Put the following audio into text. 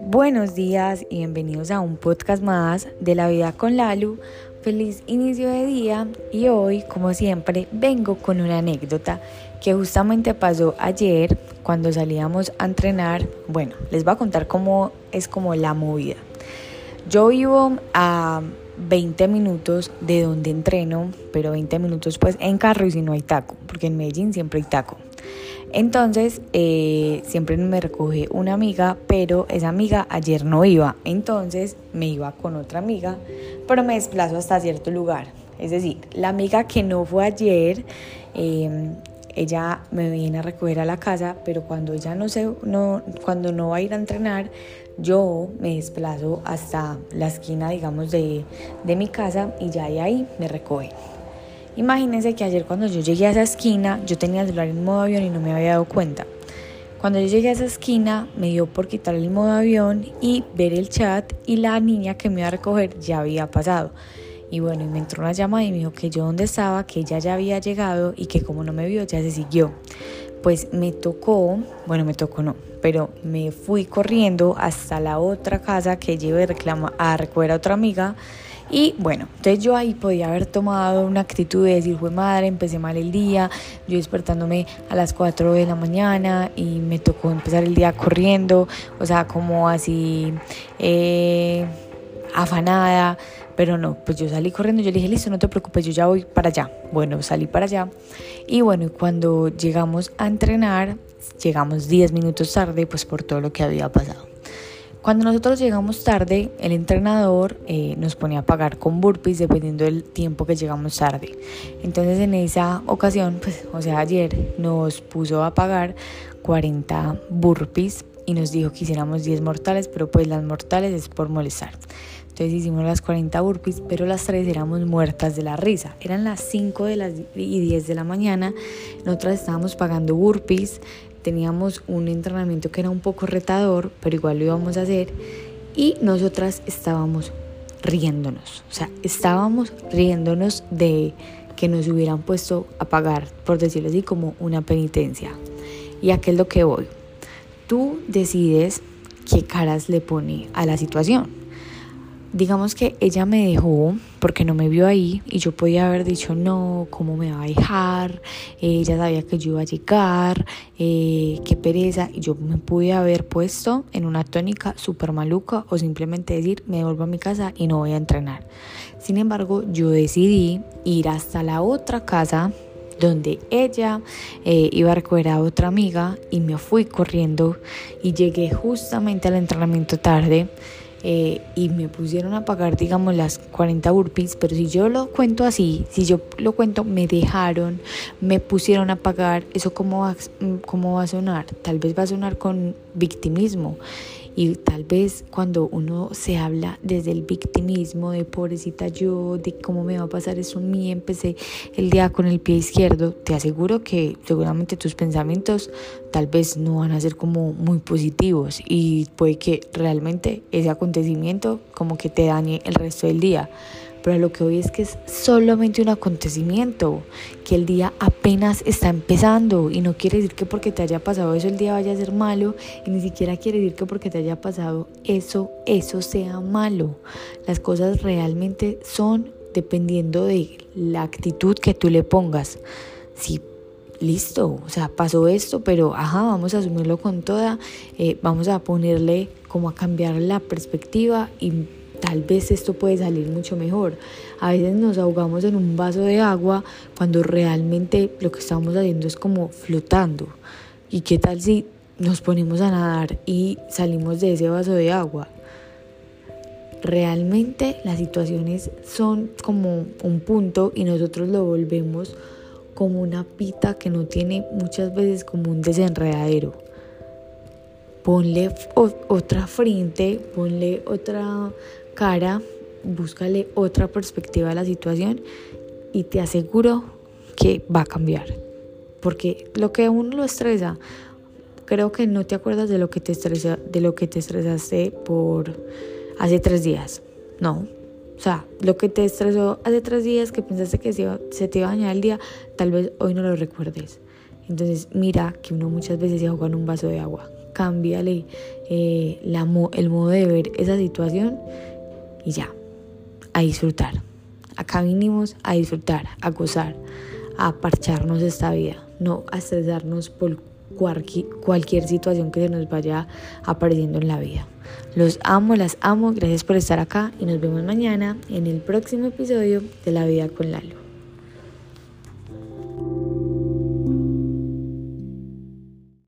Buenos días y bienvenidos a un podcast más de la vida con Lalu. Feliz inicio de día y hoy, como siempre, vengo con una anécdota que justamente pasó ayer cuando salíamos a entrenar. Bueno, les voy a contar cómo es como la movida. Yo vivo a 20 minutos de donde entreno, pero 20 minutos pues en carro y si no hay taco, porque en Medellín siempre hay taco. Entonces, eh, siempre me recoge una amiga, pero esa amiga ayer no iba. Entonces, me iba con otra amiga, pero me desplazo hasta cierto lugar. Es decir, la amiga que no fue ayer, em, ella me viene a recoger a la casa, pero cuando ella no se, no, cuando no va a ir a entrenar, yo me desplazo hasta la esquina, digamos, de, de mi casa y ya ahí me recoge. Imagínense que ayer cuando yo llegué a esa esquina, yo tenía el celular en modo avión y no me había dado cuenta. Cuando yo llegué a esa esquina, me dio por quitar el modo avión y ver el chat y la niña que me iba a recoger ya había pasado. Y bueno, me entró una llamada y me dijo que yo dónde estaba, que ella ya había llegado y que como no me vio ya se siguió. Pues me tocó, bueno, me tocó no, pero me fui corriendo hasta la otra casa que llevé a recoger a otra amiga y bueno, entonces yo ahí podía haber tomado una actitud de decir, fue madre, empecé mal el día, yo despertándome a las 4 de la mañana y me tocó empezar el día corriendo, o sea, como así eh, afanada, pero no, pues yo salí corriendo, yo le dije, listo, no te preocupes, yo ya voy para allá. Bueno, salí para allá y bueno, cuando llegamos a entrenar, llegamos 10 minutos tarde, pues por todo lo que había pasado. Cuando nosotros llegamos tarde, el entrenador eh, nos ponía a pagar con burpees dependiendo del tiempo que llegamos tarde. Entonces en esa ocasión, pues, o sea, ayer nos puso a pagar 40 burpees y nos dijo que hiciéramos 10 mortales, pero pues las mortales es por molestar. Entonces hicimos las 40 burpees, pero las tres éramos muertas de la risa. Eran las 5 de las y 10 de la mañana. Nosotras estábamos pagando burpees teníamos un entrenamiento que era un poco retador, pero igual lo íbamos a hacer y nosotras estábamos riéndonos, o sea, estábamos riéndonos de que nos hubieran puesto a pagar, por decirlo así, como una penitencia. Y aquel es lo que voy. Tú decides qué caras le pone a la situación digamos que ella me dejó porque no me vio ahí y yo podía haber dicho no, ¿cómo me va a dejar? ella sabía que yo iba a llegar, eh, qué pereza. Y yo me pude haber puesto en una tónica súper maluca o simplemente decir me vuelvo a mi casa y no voy a entrenar. Sin embargo, yo decidí ir hasta la otra casa donde ella eh, iba a recoger a otra amiga y me fui corriendo y llegué justamente al entrenamiento tarde. Eh, y me pusieron a pagar, digamos, las 40 burpees, pero si yo lo cuento así, si yo lo cuento, me dejaron, me pusieron a pagar, ¿eso cómo va, cómo va a sonar? Tal vez va a sonar con victimismo. Y tal vez cuando uno se habla desde el victimismo, de pobrecita yo, de cómo me va a pasar eso a mí, empecé el día con el pie izquierdo, te aseguro que seguramente tus pensamientos tal vez no van a ser como muy positivos y puede que realmente ese acontecimiento como que te dañe el resto del día. Pero lo que hoy es que es solamente un acontecimiento, que el día apenas está empezando y no quiere decir que porque te haya pasado eso el día vaya a ser malo y ni siquiera quiere decir que porque te haya pasado eso, eso sea malo. Las cosas realmente son dependiendo de la actitud que tú le pongas. Si listo, o sea, pasó esto, pero ajá, vamos a asumirlo con toda, eh, vamos a ponerle como a cambiar la perspectiva y tal vez esto puede salir mucho mejor. A veces nos ahogamos en un vaso de agua cuando realmente lo que estamos haciendo es como flotando. ¿Y qué tal si nos ponemos a nadar y salimos de ese vaso de agua? Realmente las situaciones son como un punto y nosotros lo volvemos como una pita que no tiene muchas veces como un desenredadero. Ponle otra frente, ponle otra cara, búscale otra perspectiva a la situación y te aseguro que va a cambiar. Porque lo que a uno lo estresa, creo que no te acuerdas de lo que te estresa, de lo que te estresaste por hace tres días. No. O sea, lo que te estresó hace tres días que pensaste que se, te iba a dañar el día, tal vez hoy no lo recuerdes. Entonces mira que uno muchas veces se juega en un vaso de agua. Cámbiale eh, el modo de ver esa situación y ya, a disfrutar. Acá vinimos a disfrutar, a gozar, a parcharnos esta vida, no a estresarnos por cualquier situación que se nos vaya apareciendo en la vida. Los amo, las amo, gracias por estar acá y nos vemos mañana en el próximo episodio de La Vida con Lalo.